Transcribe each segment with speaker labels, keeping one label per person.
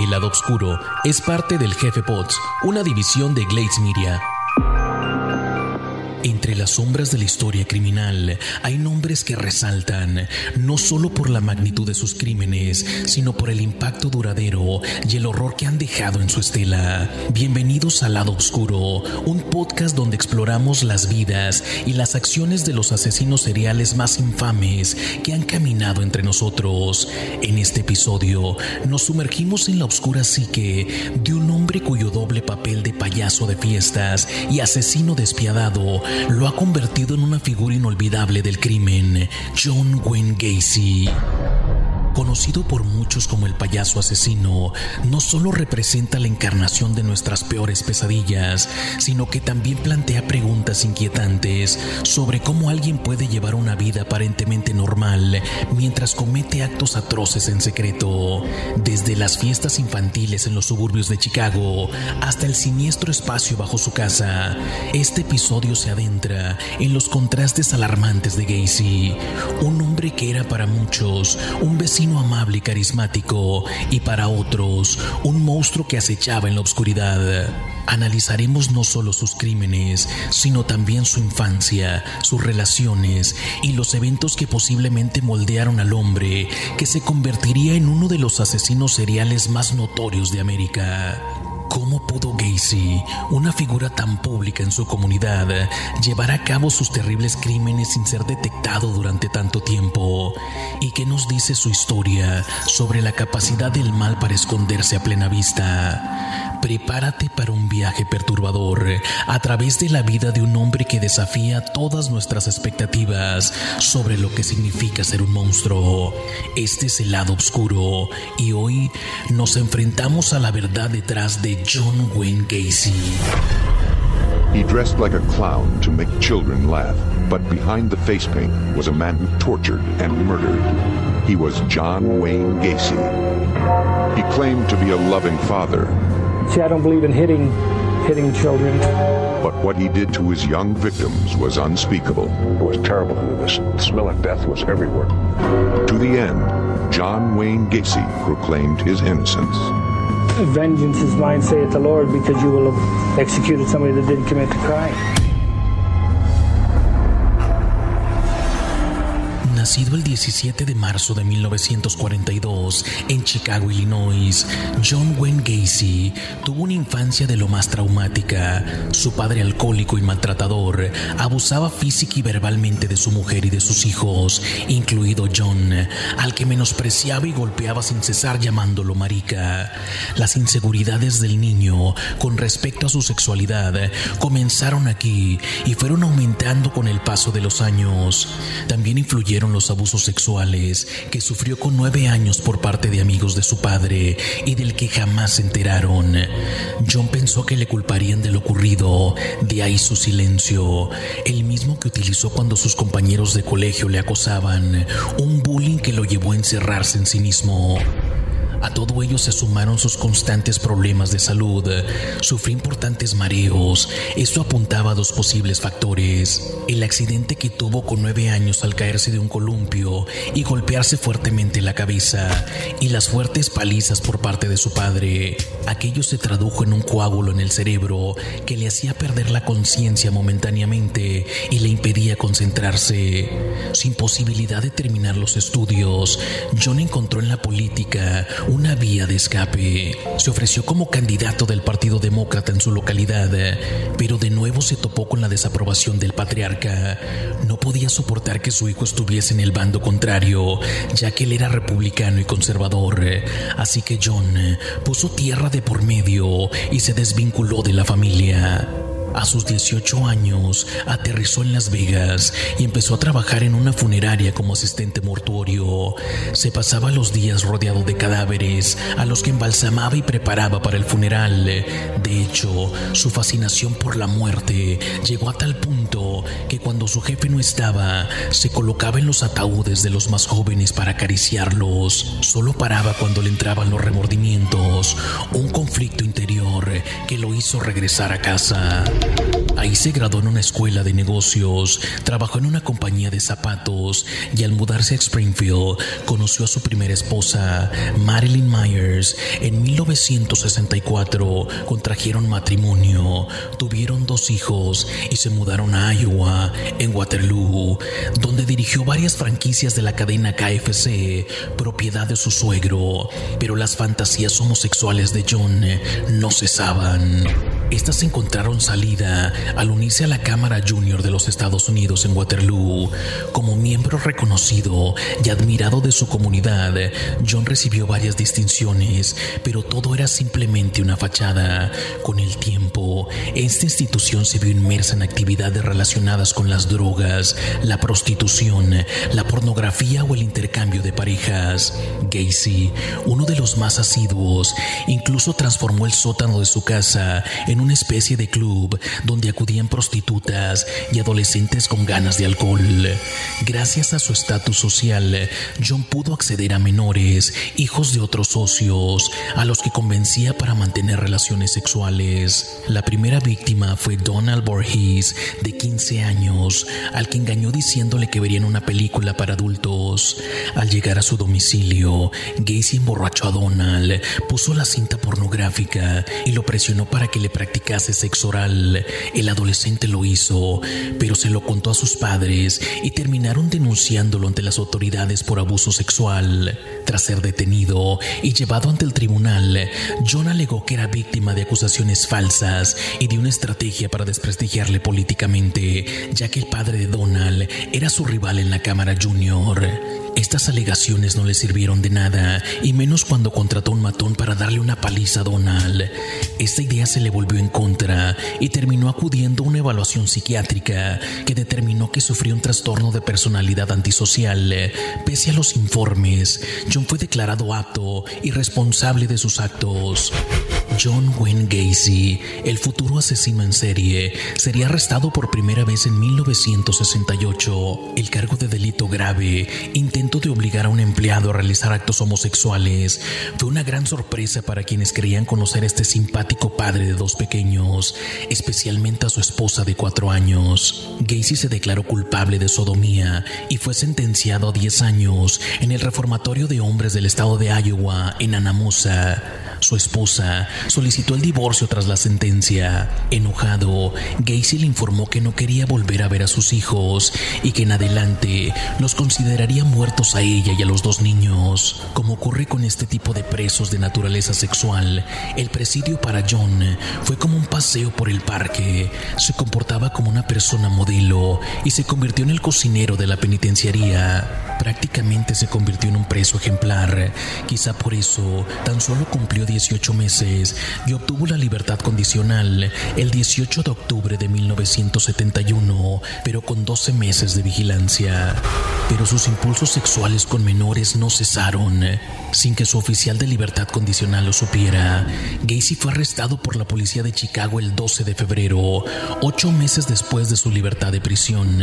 Speaker 1: El lado oscuro es parte del Jefe Pots, una división de Glades Media. Entre las sombras de la historia criminal hay nombres que resaltan no solo por la magnitud de sus crímenes, sino por el impacto duradero y el horror que han dejado en su estela. Bienvenidos al lado oscuro, un podcast donde exploramos las vidas y las acciones de los asesinos seriales más infames que han caminado entre nosotros. En este episodio nos sumergimos en la oscura psique de un hombre cuyo doble papel de payaso de fiestas y asesino despiadado lo ha convertido en una figura inolvidable del crimen, John Wayne Gacy. Conocido por muchos como el payaso asesino, no solo representa la encarnación de nuestras peores pesadillas, sino que también plantea preguntas inquietantes sobre cómo alguien puede llevar una vida aparentemente normal mientras comete actos atroces en secreto. Desde las fiestas infantiles en los suburbios de Chicago hasta el siniestro espacio bajo su casa, este episodio se adentra en los contrastes alarmantes de Gacy, un hombre que era para muchos un vecino amable y carismático y para otros un monstruo que acechaba en la oscuridad. Analizaremos no solo sus crímenes, sino también su infancia, sus relaciones y los eventos que posiblemente moldearon al hombre que se convertiría en uno de los asesinos seriales más notorios de América. ¿Cómo pudo Gacy, una figura tan pública en su comunidad, llevar a cabo sus terribles crímenes sin ser detectado durante tanto tiempo? ¿Y qué nos dice su historia sobre la capacidad del mal para esconderse a plena vista? Prepárate para un viaje perturbador a través de la vida de un hombre que desafía todas nuestras expectativas sobre lo que significa ser un monstruo. Este es el lado oscuro y hoy nos enfrentamos a la verdad detrás de John Wayne Gacy.
Speaker 2: He dressed like a clown to make children laugh, but behind the face paint was a man who tortured and murdered. He was John Wayne Gacy. He claimed to be a loving father.
Speaker 3: See, I don't believe in hitting hitting children.
Speaker 2: But what he did to his young victims was unspeakable.
Speaker 4: It was terrible. to The smell of death was everywhere.
Speaker 2: To the end, John Wayne Gacy proclaimed his innocence.
Speaker 3: Vengeance is mine, saith the Lord, because you will have executed somebody that didn't commit the crime.
Speaker 1: Nacido el 17 de marzo de 1942 en Chicago, Illinois, John Wayne Gacy tuvo una infancia de lo más traumática. Su padre alcohólico y maltratador abusaba física y verbalmente de su mujer y de sus hijos, incluido John, al que menospreciaba y golpeaba sin cesar llamándolo marica. Las inseguridades del niño con respecto a su sexualidad comenzaron aquí y fueron aumentando con el paso de los años. También influyeron los abusos sexuales que sufrió con nueve años por parte de amigos de su padre y del que jamás se enteraron. John pensó que le culparían de lo ocurrido, de ahí su silencio, el mismo que utilizó cuando sus compañeros de colegio le acosaban, un bullying que lo llevó a encerrarse en sí mismo. A todo ello se sumaron sus constantes problemas de salud. Sufrió importantes mareos. Esto apuntaba a dos posibles factores. El accidente que tuvo con nueve años al caerse de un columpio y golpearse fuertemente la cabeza y las fuertes palizas por parte de su padre. Aquello se tradujo en un coágulo en el cerebro que le hacía perder la conciencia momentáneamente y le impedía concentrarse. Sin posibilidad de terminar los estudios, John encontró en la política una vía de escape. Se ofreció como candidato del Partido Demócrata en su localidad, pero de nuevo se topó con la desaprobación del patriarca. No podía soportar que su hijo estuviese en el bando contrario, ya que él era republicano y conservador. Así que John puso tierra de por medio y se desvinculó de la familia. A sus 18 años, aterrizó en Las Vegas y empezó a trabajar en una funeraria como asistente mortuorio. Se pasaba los días rodeado de cadáveres a los que embalsamaba y preparaba para el funeral. De hecho, su fascinación por la muerte llegó a tal punto que cuando su jefe no estaba, se colocaba en los ataúdes de los más jóvenes para acariciarlos. Solo paraba cuando le entraban los remordimientos, un conflicto interior que lo hizo regresar a casa. Ahí se graduó en una escuela de negocios, trabajó en una compañía de zapatos y al mudarse a Springfield conoció a su primera esposa, Marilyn Myers. En 1964 contrajeron matrimonio, tuvieron dos hijos y se mudaron a Iowa, en Waterloo, donde dirigió varias franquicias de la cadena KFC, propiedad de su suegro. Pero las fantasías homosexuales de John no cesaban. Estas encontraron salida al unirse a la Cámara Junior de los Estados Unidos en Waterloo. Como miembro reconocido y admirado de su comunidad, John recibió varias distinciones, pero todo era simplemente una fachada. Con el esta institución se vio inmersa en actividades relacionadas con las drogas, la prostitución, la pornografía o el intercambio de parejas. Gacy, uno de los más asiduos, incluso transformó el sótano de su casa en una especie de club donde acudían prostitutas y adolescentes con ganas de alcohol. Gracias a su estatus social, John pudo acceder a menores, hijos de otros socios, a los que convencía para mantener relaciones sexuales. La primera víctima fue Donald Borges, de 15 años, al que engañó diciéndole que verían una película para adultos. Al llegar a su domicilio, Gacy emborrachó a Donald, puso la cinta pornográfica y lo presionó para que le practicase sexo oral. El adolescente lo hizo, pero se lo contó a sus padres y terminaron denunciándolo ante las autoridades por abuso sexual. Tras ser detenido y llevado ante el tribunal, John alegó que era víctima de acusaciones falsas y de una estrategia para desprestigiarle políticamente, ya que el padre de Donald era su rival en la Cámara Junior. Estas alegaciones no le sirvieron de nada, y menos cuando contrató un matón para darle una paliza a Donald. Esta idea se le volvió en contra y terminó acudiendo a una evaluación psiquiátrica que determinó que sufrió un trastorno de personalidad antisocial. Pese a los informes, John fue declarado apto y responsable de sus actos. John Wayne Gacy, el futuro asesino en serie, sería arrestado por primera vez en 1968. El cargo de delito grave, intento de obligar a un empleado a realizar actos homosexuales, fue una gran sorpresa para quienes creían conocer a este simpático padre de dos pequeños, especialmente a su esposa de cuatro años. Gacy se declaró culpable de sodomía y fue sentenciado a 10 años en el reformatorio de hombres del estado de Iowa, en Anamosa. Su esposa solicitó el divorcio tras la sentencia. Enojado, Gacy le informó que no quería volver a ver a sus hijos y que en adelante los consideraría muertos a ella y a los dos niños. Como ocurre con este tipo de presos de naturaleza sexual, el presidio para John fue como un paseo por el parque. Se comportaba como una persona modelo y se convirtió en el cocinero de la penitenciaría. Prácticamente se convirtió en un preso ejemplar. Quizá por eso tan solo cumplió 18 meses y obtuvo la libertad condicional el 18 de octubre de 1971, pero con 12 meses de vigilancia. Pero sus impulsos sexuales con menores no cesaron. Sin que su oficial de libertad condicional lo supiera, Gacy fue arrestado por la policía de Chicago el 12 de febrero, ocho meses después de su libertad de prisión,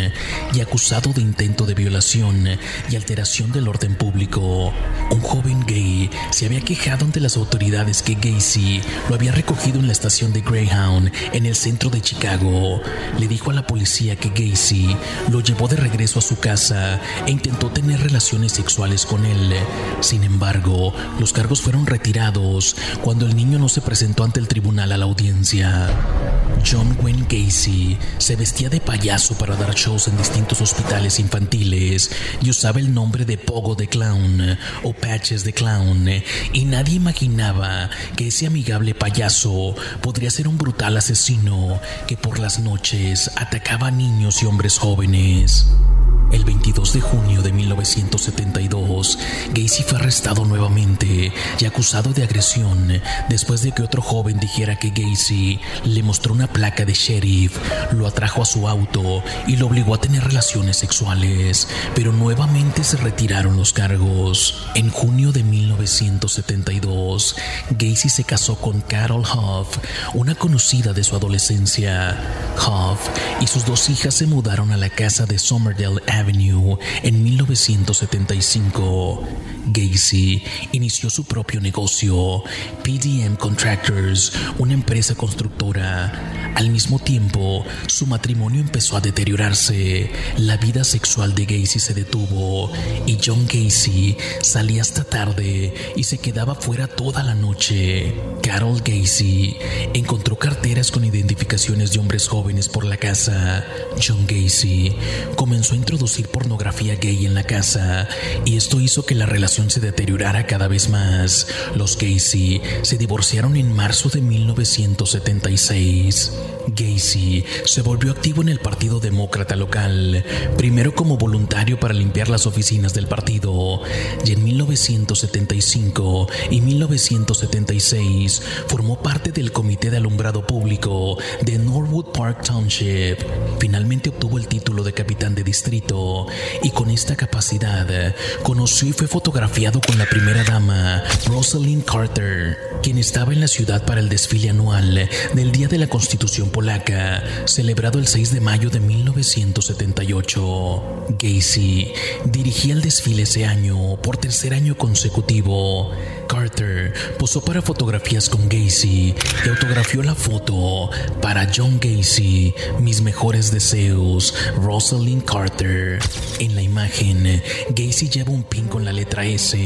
Speaker 1: y acusado de intento de violación y alteración del orden público. Un joven gay se había quejado ante las autoridades que Gacy lo había recogido en la estación de Greyhound en el centro de Chicago. Le dijo a la policía que Gacy lo llevó de regreso a su casa e intentó tener relaciones sexuales con él. Sin embargo, los cargos fueron retirados cuando el niño no se presentó ante el tribunal a la audiencia. John Wayne Gacy se vestía de payaso para dar shows en distintos hospitales infantiles y usaba el nombre de Pogo de Clown o Patches de Clown y nadie imaginaba que ese amigable payaso podría ser un brutal asesino que por las noches atacaba a niños y hombres jóvenes. El 22 de junio de 1972, Gacy fue arrestado nuevamente y acusado de agresión después de que otro joven dijera que Gacy le mostró una placa de sheriff, lo atrajo a su auto y lo obligó a tener relaciones sexuales, pero nuevamente se retiraron los cargos. En junio de 1972, Gacy se casó con Carol Huff, una conocida de su adolescencia. Huff y sus dos hijas se mudaron a la casa de Somerdale Avenue en 1975. Gacy inició su propio negocio, PDM Contractors, una empresa constructora. Al mismo tiempo, su matrimonio empezó a deteriorarse, la vida sexual de Gacy se detuvo y John Gacy salía hasta tarde y se quedaba fuera toda la noche. Carol Gacy encontró carteras con identificaciones de hombres jóvenes por la casa. John Gacy comenzó a introducir pornografía gay en la casa y esto hizo que la relación se deteriorara cada vez más. Los Gacy se divorciaron en marzo de 1976. Gacy se volvió activo en el Partido Demócrata local, primero como voluntario para limpiar las oficinas del partido, y en 1975 y 1976 formó parte del Comité de Alumbrado Público de Norwood Park Township. Finalmente obtuvo el título de capitán de distrito y con esta capacidad conoció y fue fotografiado con la primera dama, Rosalind Carter, quien estaba en la ciudad para el desfile anual del Día de la Constitución Polaca, celebrado el 6 de mayo de 1978. Gacy dirigía el desfile ese año por tercer año consecutivo. Carter posó para fotografías con Gacy y autografió la foto para John Gacy, mis mejores deseos, Rosalind Carter. En la imagen, Gacy lleva un pin con la letra S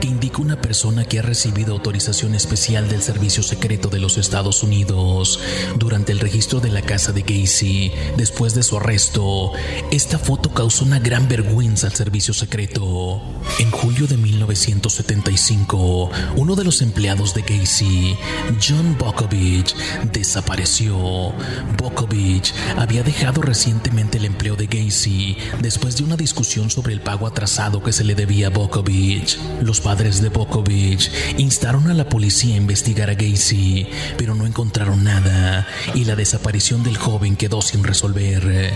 Speaker 1: que indica una persona que ha recibido autorización especial del Servicio Secreto de los Estados Unidos. Durante el registro de la casa de Gacy, después de su arresto, esta foto causó una gran vergüenza al Servicio Secreto. En julio de 1975, uno de los empleados de Gacy, John Bokovich, desapareció. Bokovich había dejado recientemente el empleo de Gacy después de una discusión sobre el pago atrasado que se le debía a Bokovich. Los padres de Bokovich instaron a la policía a investigar a Gacy, pero no encontraron nada y la desaparición del joven quedó sin resolver.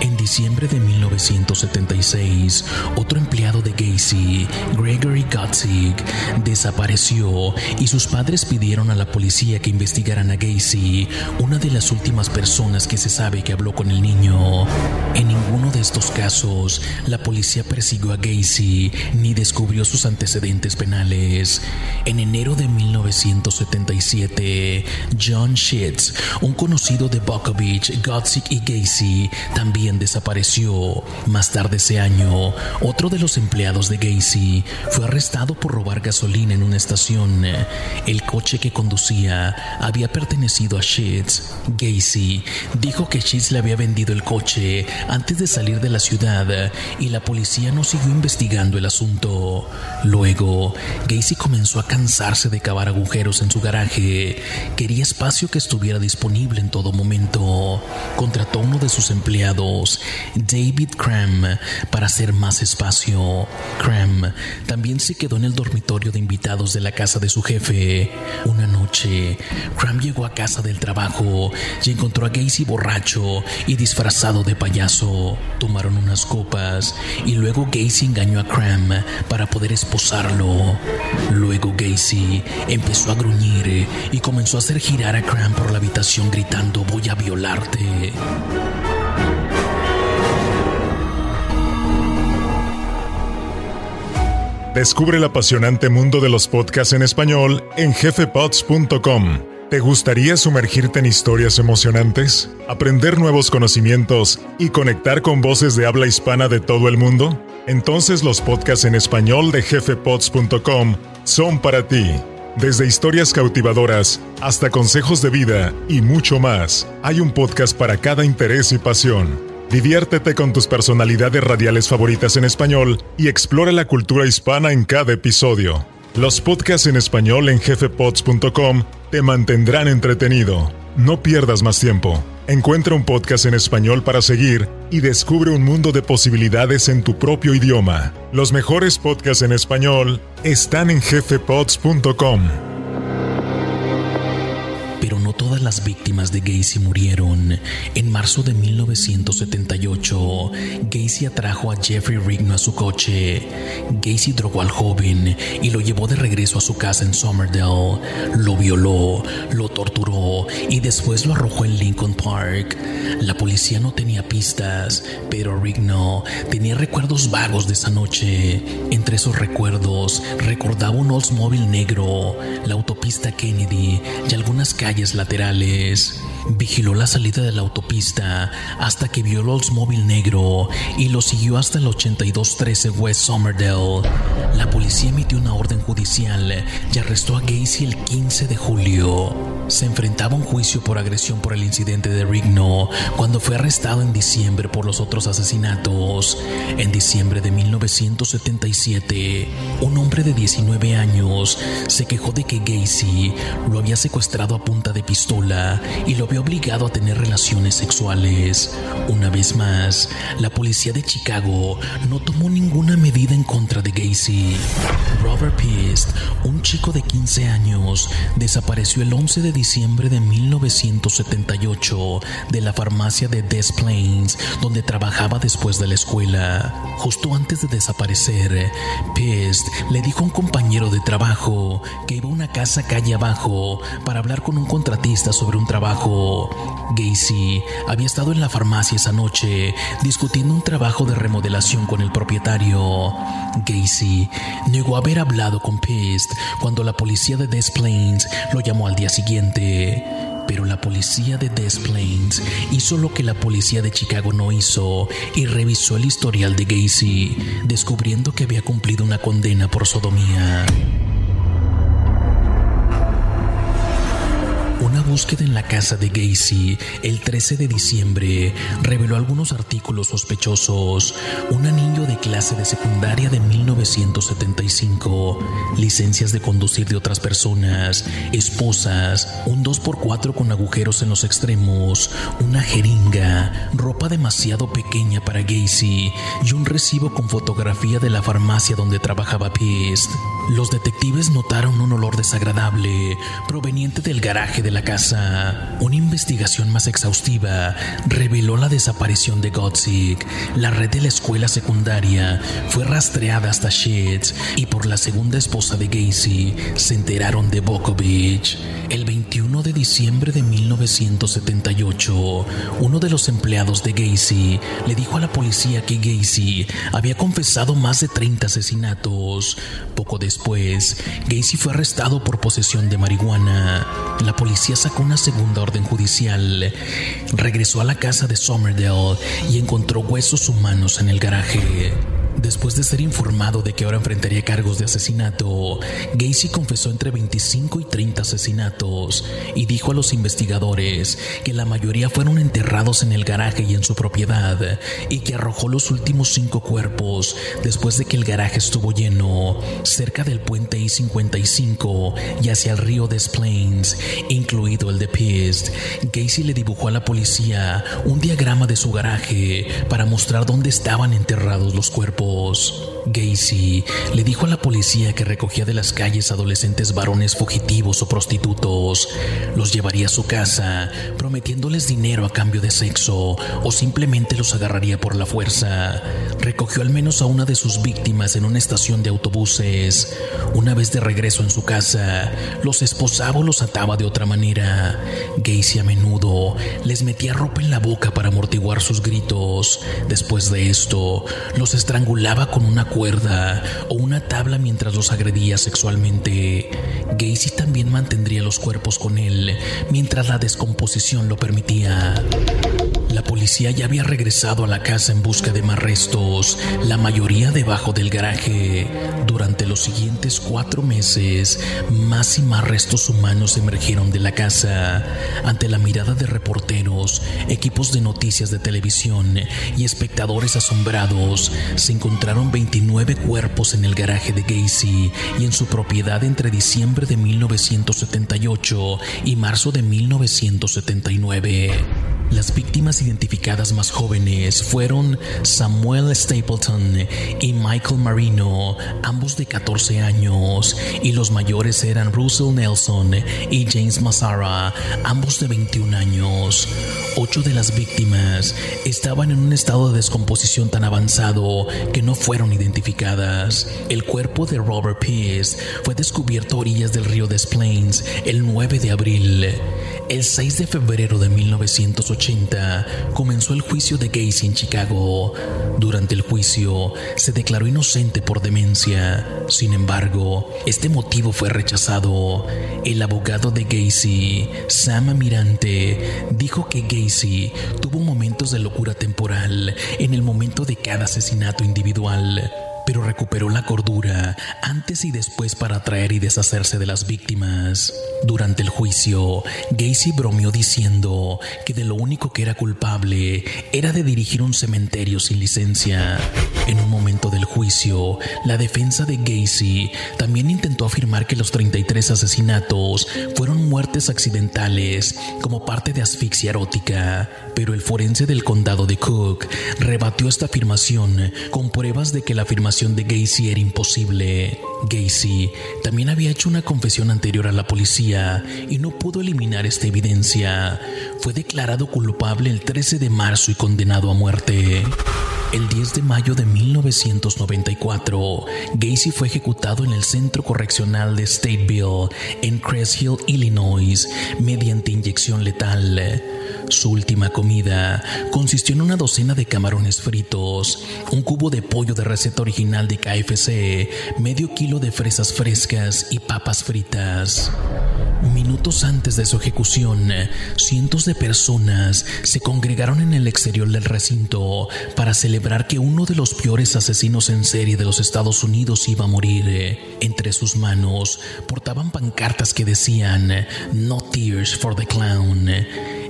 Speaker 1: En diciembre de 1976, otro empleado de Gacy, Gregory Gotzig, desapareció y sus padres pidieron a la policía que investigaran a Gacy, una de las últimas personas que se sabe que habló con el niño. En ninguno de estos casos, la policía persiguió a Gacy ni descubrió sus antecedentes penales. En enero de 1977, John Shitz, un conocido de Bukovich, Gotzik y Gacy, también desapareció. Más tarde ese año, otro de los empleados de Gacy fue arrestado por robar gasolina en una estación. El coche que conducía había pertenecido a Shitz. Gacy dijo que Shitz le había vendido el coche antes de salir de la ciudad y la policía no siguió investigando el asunto. Luego, Gacy comenzó a cansarse de cavar agujeros en su garaje. Quería espacio que estuviera disponible en todo momento. Contrató uno de sus empleados, David Cram, para hacer más espacio. Cram también se quedó en el dormitorio de invitados de la casa de su jefe. Una noche, Cram llegó a casa del trabajo y encontró a Gacy borracho y disfrazado de payaso. Tomaron unas copas y luego Gacy engañó a Cram para poder esposarlo. Luego Gacy empezó a gruñir y comenzó a hacer girar a Cram por la habitación gritando voy a violarte.
Speaker 5: Descubre el apasionante mundo de los podcasts en español en jefepods.com. ¿Te gustaría sumergirte en historias emocionantes, aprender nuevos conocimientos y conectar con voces de habla hispana de todo el mundo? Entonces los podcasts en español de jefepods.com son para ti. Desde historias cautivadoras hasta consejos de vida y mucho más, hay un podcast para cada interés y pasión. Diviértete con tus personalidades radiales favoritas en español y explora la cultura hispana en cada episodio. Los podcasts en español en jefepods.com te mantendrán entretenido. No pierdas más tiempo. Encuentra un podcast en español para seguir y descubre un mundo de posibilidades en tu propio idioma. Los mejores podcasts en español están en jefepods.com
Speaker 1: todas las víctimas de Gacy murieron. En marzo de 1978, Gacy atrajo a Jeffrey Rigno a su coche. Gacy drogó al joven y lo llevó de regreso a su casa en Somerdale. Lo violó, lo torturó y después lo arrojó en Lincoln Park. La policía no tenía pistas, pero Rigno tenía recuerdos vagos de esa noche. Entre esos recuerdos recordaba un Oldsmobile negro, la autopista Kennedy y algunas calles laterales. laterales Vigiló la salida de la autopista hasta que vio el Oldsmobile negro y lo siguió hasta el 8213 West Somerdale. La policía emitió una orden judicial y arrestó a Gacy el 15 de julio. Se enfrentaba a un juicio por agresión por el incidente de Rigno cuando fue arrestado en diciembre por los otros asesinatos. En diciembre de 1977, un hombre de 19 años se quejó de que Gacy lo había secuestrado a punta de pistola y lo obligado a tener relaciones sexuales. Una vez más, la policía de Chicago no tomó ninguna medida en contra de Gacy. Robert Pist, un chico de 15 años, desapareció el 11 de diciembre de 1978 de la farmacia de Des Plains, donde trabajaba después de la escuela. Justo antes de desaparecer, Pist le dijo a un compañero de trabajo que iba a una casa calle abajo para hablar con un contratista sobre un trabajo. Gacy había estado en la farmacia esa noche discutiendo un trabajo de remodelación con el propietario. Gacy negó haber hablado con Pist cuando la policía de Des Plains lo llamó al día siguiente pero la policía de Des Plains hizo lo que la policía de Chicago no hizo y revisó el historial de Gacy, descubriendo que había cumplido una condena por sodomía. Una búsqueda en la casa de Gacy el 13 de diciembre reveló algunos artículos sospechosos. Un anillo de clase de secundaria de 1975, licencias de conducir de otras personas, esposas, un 2x4 con agujeros en los extremos, una jeringa, ropa demasiado pequeña para Gacy y un recibo con fotografía de la farmacia donde trabajaba Pist. Los detectives notaron un olor desagradable proveniente del garaje de la casa. Una investigación más exhaustiva reveló la desaparición de Gotzik. La red de la escuela secundaria fue rastreada hasta Sheets y por la segunda esposa de Gacy se enteraron de Bokovich. El 21 de diciembre de 1978, uno de los empleados de Gacy le dijo a la policía que Gacy había confesado más de 30 asesinatos. Poco después, Gacy fue arrestado por posesión de marihuana. La policía sacó una segunda orden judicial. Regresó a la casa de Somerdale y encontró huesos humanos en el garaje. Después de ser informado de que ahora enfrentaría cargos de asesinato, Gacy confesó entre 25 y 30 asesinatos y dijo a los investigadores que la mayoría fueron enterrados en el garaje y en su propiedad y que arrojó los últimos cinco cuerpos después de que el garaje estuvo lleno cerca del puente I-55 y hacia el río Des Plains, incluido el de Pist. Gacy le dibujó a la policía un diagrama de su garaje para mostrar dónde estaban enterrados los cuerpos. pause. Gacy le dijo a la policía que recogía de las calles adolescentes varones fugitivos o prostitutos, los llevaría a su casa, prometiéndoles dinero a cambio de sexo o simplemente los agarraría por la fuerza. Recogió al menos a una de sus víctimas en una estación de autobuses. Una vez de regreso en su casa, los esposaba o los ataba de otra manera. Gacy a menudo les metía ropa en la boca para amortiguar sus gritos. Después de esto, los estrangulaba con una cuerda o una tabla mientras los agredía sexualmente. Gacy también mantendría los cuerpos con él mientras la descomposición lo permitía. La policía ya había regresado a la casa en busca de más restos, la mayoría debajo del garaje. Durante los siguientes cuatro meses, más y más restos humanos emergieron de la casa. Ante la mirada de reporteros, equipos de noticias de televisión y espectadores asombrados, se encontraron 29 cuerpos en el garaje de Gacy y en su propiedad entre diciembre de 1978 y marzo de 1979. Las víctimas identificadas más jóvenes fueron Samuel Stapleton y Michael Marino, ambos de 14 años, y los mayores eran Russell Nelson y James Massara, ambos de 21 años. Ocho de las víctimas estaban en un estado de descomposición tan avanzado que no fueron identificadas. El cuerpo de Robert Pease fue descubierto a orillas del río Des Plaines el 9 de abril. El 6 de febrero de 1980 comenzó el juicio de Gacy en Chicago. Durante el juicio se declaró inocente por demencia. Sin embargo, este motivo fue rechazado. El abogado de Gacy, Sam Mirante, dijo que Gacy tuvo momentos de locura temporal en el momento de cada asesinato individual pero recuperó la cordura antes y después para atraer y deshacerse de las víctimas. Durante el juicio, Gacy bromeó diciendo que de lo único que era culpable era de dirigir un cementerio sin licencia. En un momento del juicio, la defensa de Gacy también intentó afirmar que los 33 asesinatos fueron muertes accidentales como parte de asfixia erótica, pero el forense del condado de Cook rebatió esta afirmación con pruebas de que la afirmación de Gacy era imposible. Gacy también había hecho una confesión anterior a la policía y no pudo eliminar esta evidencia. Fue declarado culpable el 13 de marzo y condenado a muerte. El 10 de mayo de 1994, Gacy fue ejecutado en el Centro Correccional de Stateville, en Crest Hill, Illinois, mediante inyección letal. Su última comida consistió en una docena de camarones fritos, un cubo de pollo de receta original de KFC, medio kilo de fresas frescas y papas fritas. Minutos antes de su ejecución, cientos de personas se congregaron en el exterior del recinto para celebrar que uno de los peores asesinos en serie de los Estados Unidos iba a morir. Entre sus manos portaban pancartas que decían No Tears for the Clown.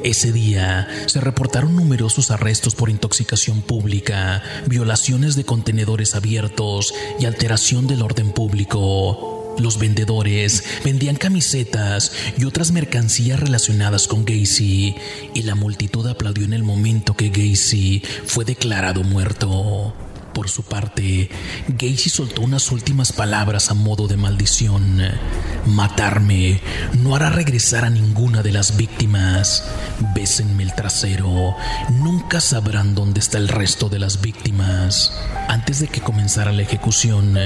Speaker 1: Ese día se reportaron numerosos arrestos por intoxicación pública, violaciones de contenedores abiertos y alteración del orden público. Los vendedores vendían camisetas y otras mercancías relacionadas con Gacy, y la multitud aplaudió en el momento que Gacy fue declarado muerto. Por su parte, Gacy soltó unas últimas palabras a modo de maldición. Matarme no hará regresar a ninguna de las víctimas. Bésenme el trasero. Nunca sabrán dónde está el resto de las víctimas. Antes de que comenzara la ejecución,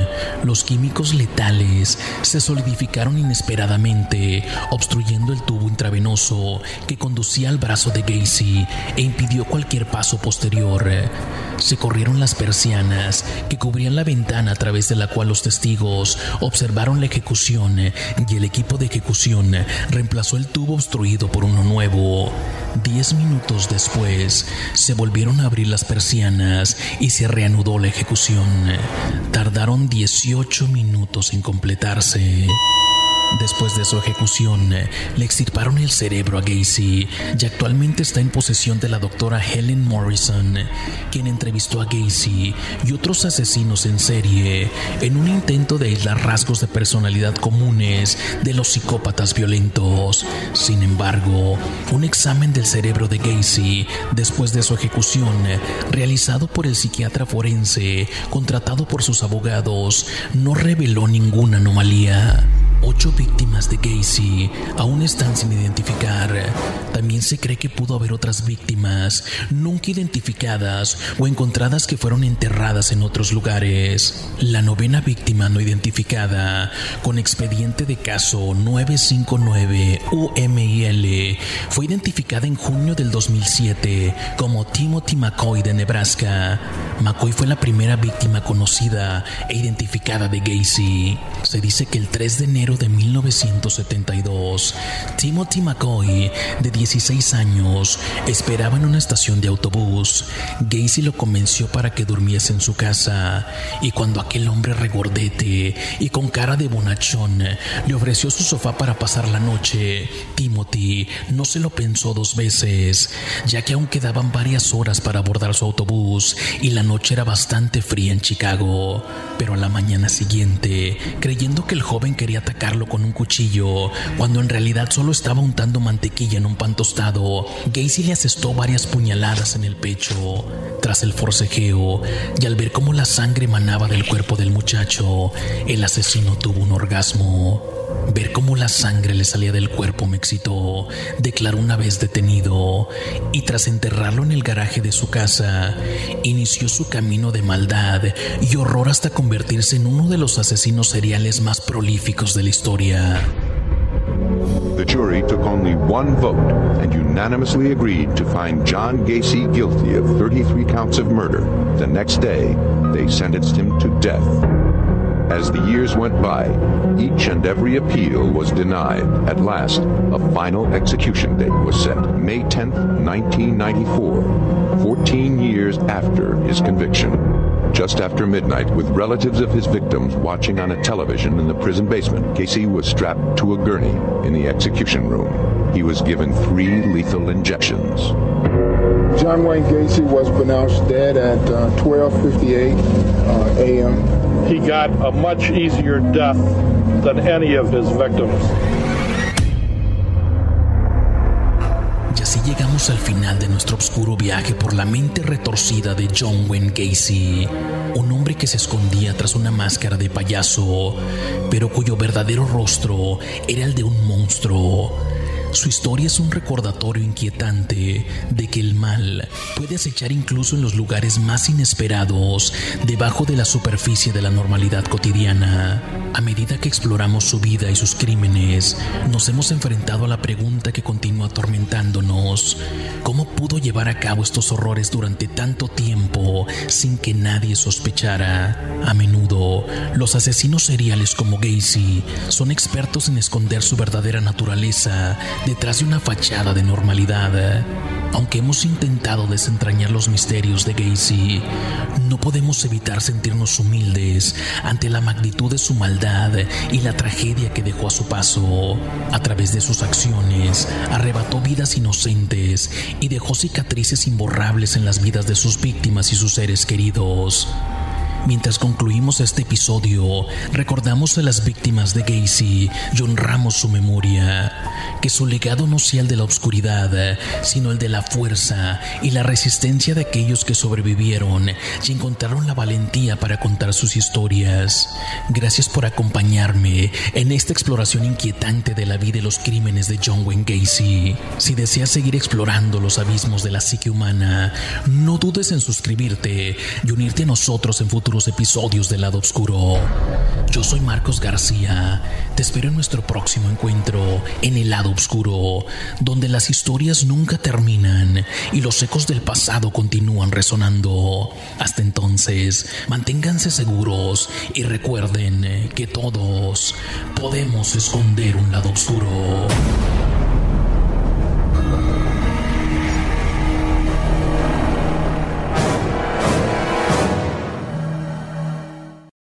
Speaker 1: los químicos letales se solidificaron inesperadamente, obstruyendo el tubo intravenoso que conducía al brazo de Gacy e impidió cualquier paso posterior. Se corrieron las persianas que cubrían la ventana a través de la cual los testigos observaron la ejecución y el equipo de ejecución reemplazó el tubo obstruido por uno nuevo. Diez minutos después, se volvieron a abrir las persianas y se reanudó la ejecución. Tardaron 18 minutos en completarse. Después de su ejecución, le extirparon el cerebro a Gacy y actualmente está en posesión de la doctora Helen Morrison, quien entrevistó a Gacy y otros asesinos en serie en un intento de aislar rasgos de personalidad comunes de los psicópatas violentos. Sin embargo, un examen del cerebro de Gacy después de su ejecución, realizado por el psiquiatra forense contratado por sus abogados, no reveló ninguna anomalía. Ocho víctimas de Gacy aún están sin identificar. También se cree que pudo haber otras víctimas nunca identificadas o encontradas que fueron enterradas en otros lugares. La novena víctima no identificada, con expediente de caso 959 UMIL, fue identificada en junio del 2007 como Timothy McCoy de Nebraska. McCoy fue la primera víctima conocida e identificada de Gacy. Se dice que el 3 de enero de 1972, Timothy McCoy, de 16 años, esperaba en una estación de autobús. Gacy lo convenció para que durmiese en su casa y cuando aquel hombre regordete y con cara de bonachón le ofreció su sofá para pasar la noche, Timothy no se lo pensó dos veces, ya que aún quedaban varias horas para abordar su autobús y la noche era bastante fría en Chicago, pero a la mañana siguiente, creyendo que el joven quería atacarlo con un cuchillo, cuando en realidad solo estaba untando mantequilla en un pan tostado, Gacy le asestó varias puñaladas en el pecho. Tras el forcejeo, y al ver cómo la sangre manaba del cuerpo del muchacho, el asesino tuvo un orgasmo. Ver cómo la sangre le salía del cuerpo me excitó, declaró una vez detenido, y tras enterrarlo en el garaje de su casa, inició su camino de maldad y horror hasta convertirse en uno de los asesinos seriales más prolíficos de la historia.
Speaker 2: The jury took only one vote and unanimously agreed to find John Gacy guilty of 33 counts of murder. The next day, they sentenced him to death. As the years went by, each and every appeal was denied. At last, a final execution date was set, May 10, 1994, 14 years after his conviction. Just after midnight, with relatives of his victims watching on a television in the prison basement, Casey was strapped to a gurney in the execution room. He was given three lethal injections.
Speaker 6: John Wayne Gacy was pronounced dead at uh, 12:58 uh, a.m.
Speaker 7: he got a much easier death than any of his victims.
Speaker 1: Y así llegamos al final de nuestro oscuro viaje por la mente retorcida de John Wayne Gacy, un hombre que se escondía tras una máscara de payaso, pero cuyo verdadero rostro era el de un monstruo su historia es un recordatorio inquietante de que el mal puede acechar incluso en los lugares más inesperados, debajo de la superficie de la normalidad cotidiana. A medida que exploramos su vida y sus crímenes, nos hemos enfrentado a la pregunta que continúa atormentándonos. ¿Cómo pudo llevar a cabo estos horrores durante tanto tiempo sin que nadie sospechara? A menudo, los asesinos seriales como Gacy son expertos en esconder su verdadera naturaleza detrás de una fachada de normalidad. Aunque hemos intentado desentrañar los misterios de Gacy, no podemos evitar sentirnos humildes ante la magnitud de su maldad y la tragedia que dejó a su paso. A través de sus acciones, arrebató vidas inocentes y dejó cicatrices imborrables en las vidas de sus víctimas y sus seres queridos. Mientras concluimos este episodio, recordamos a las víctimas de Gacy y honramos su memoria. Que su legado no sea el de la oscuridad, sino el de la fuerza y la resistencia de aquellos que sobrevivieron y encontraron la valentía para contar sus historias. Gracias por acompañarme en esta exploración inquietante de la vida y los crímenes de John Wayne Gacy. Si deseas seguir explorando los abismos de la psique humana, no dudes en suscribirte y unirte a nosotros en futuros episodios de Lado Oscuro. Yo soy Marcos García. Te espero en nuestro próximo encuentro en el lado oscuro, donde las historias nunca terminan y los ecos del pasado continúan resonando. Hasta entonces, manténganse seguros y recuerden que todos podemos esconder un lado oscuro.